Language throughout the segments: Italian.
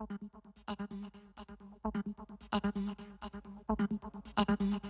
Thank you.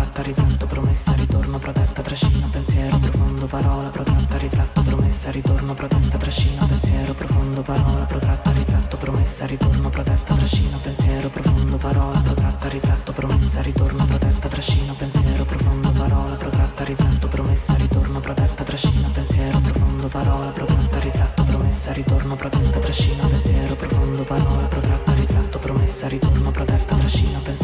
senza ritorno, protetta trascino pensiero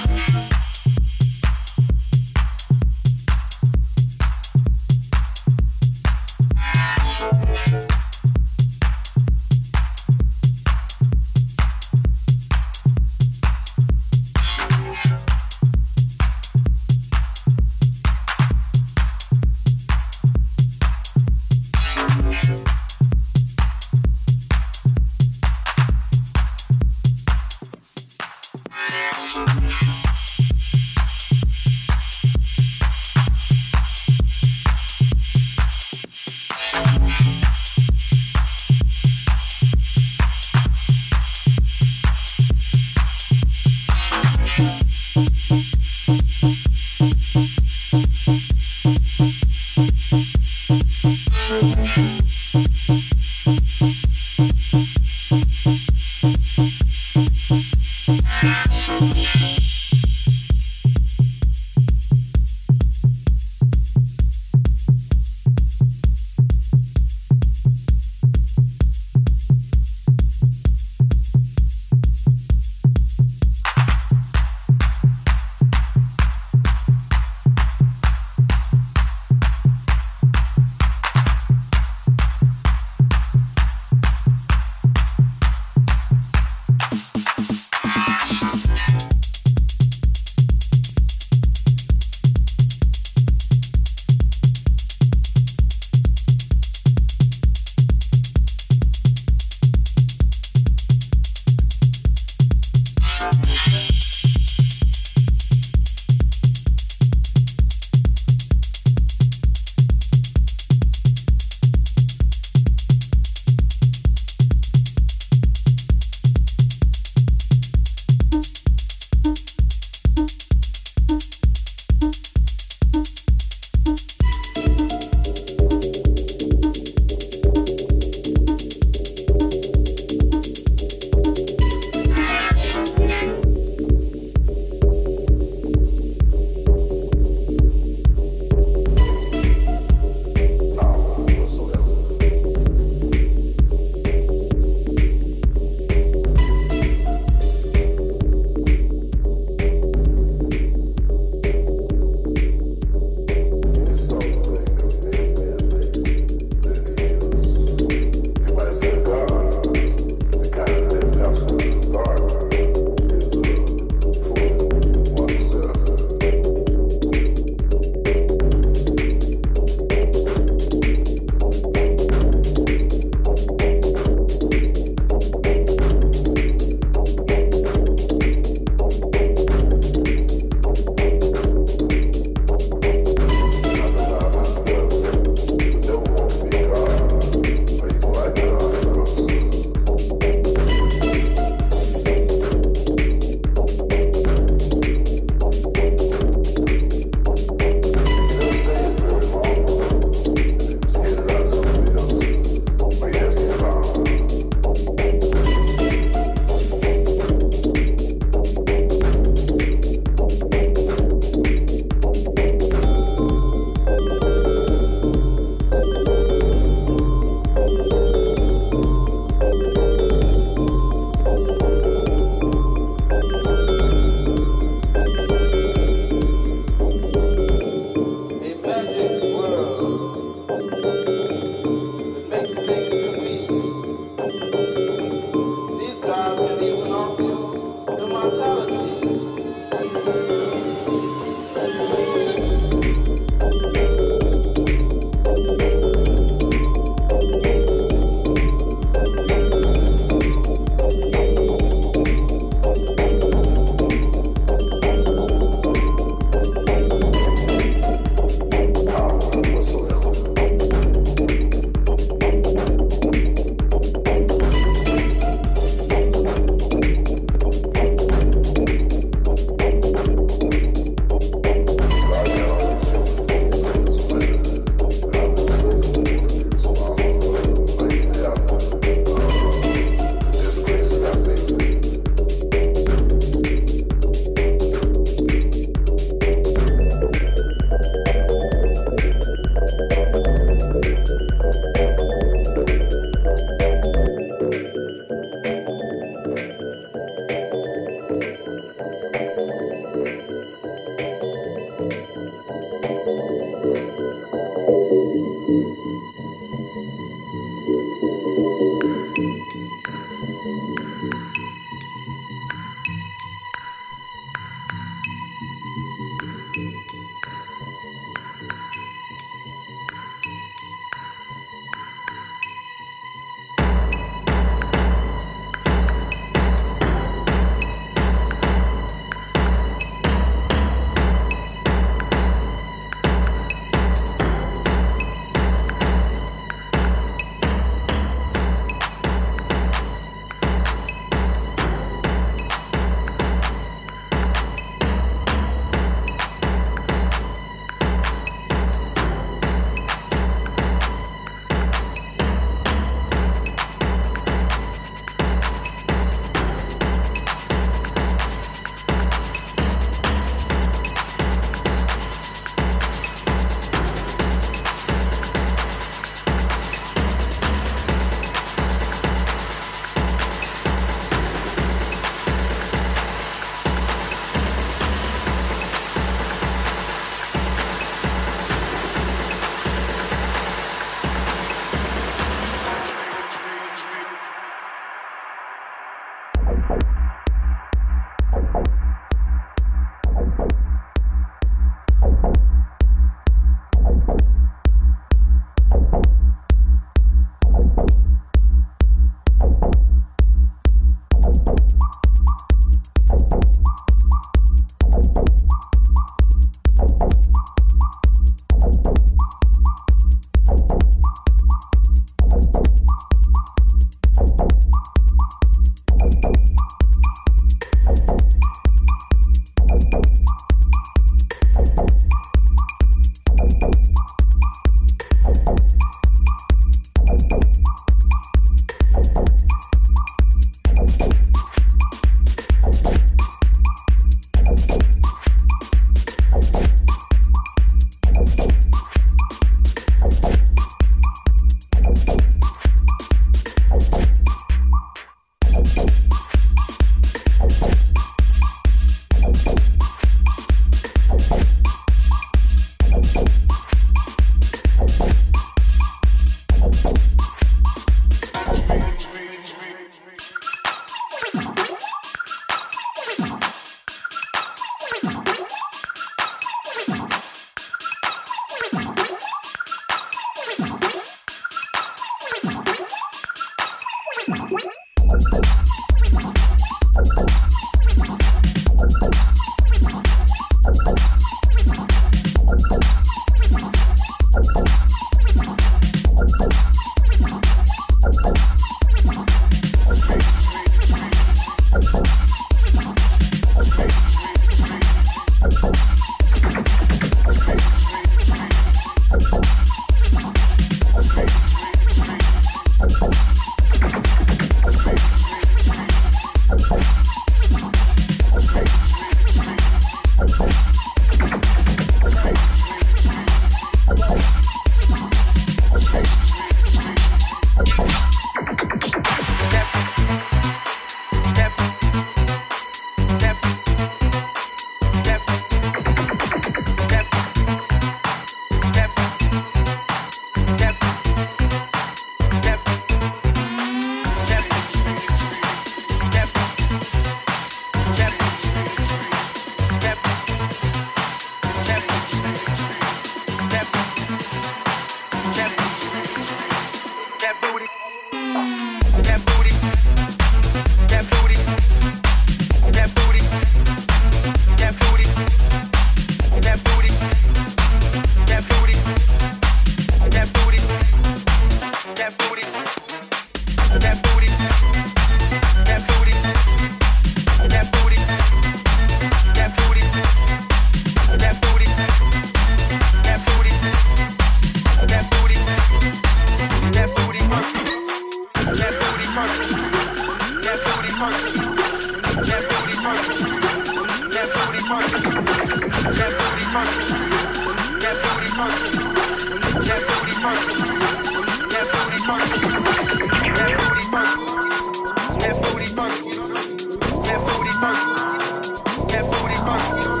Thank you.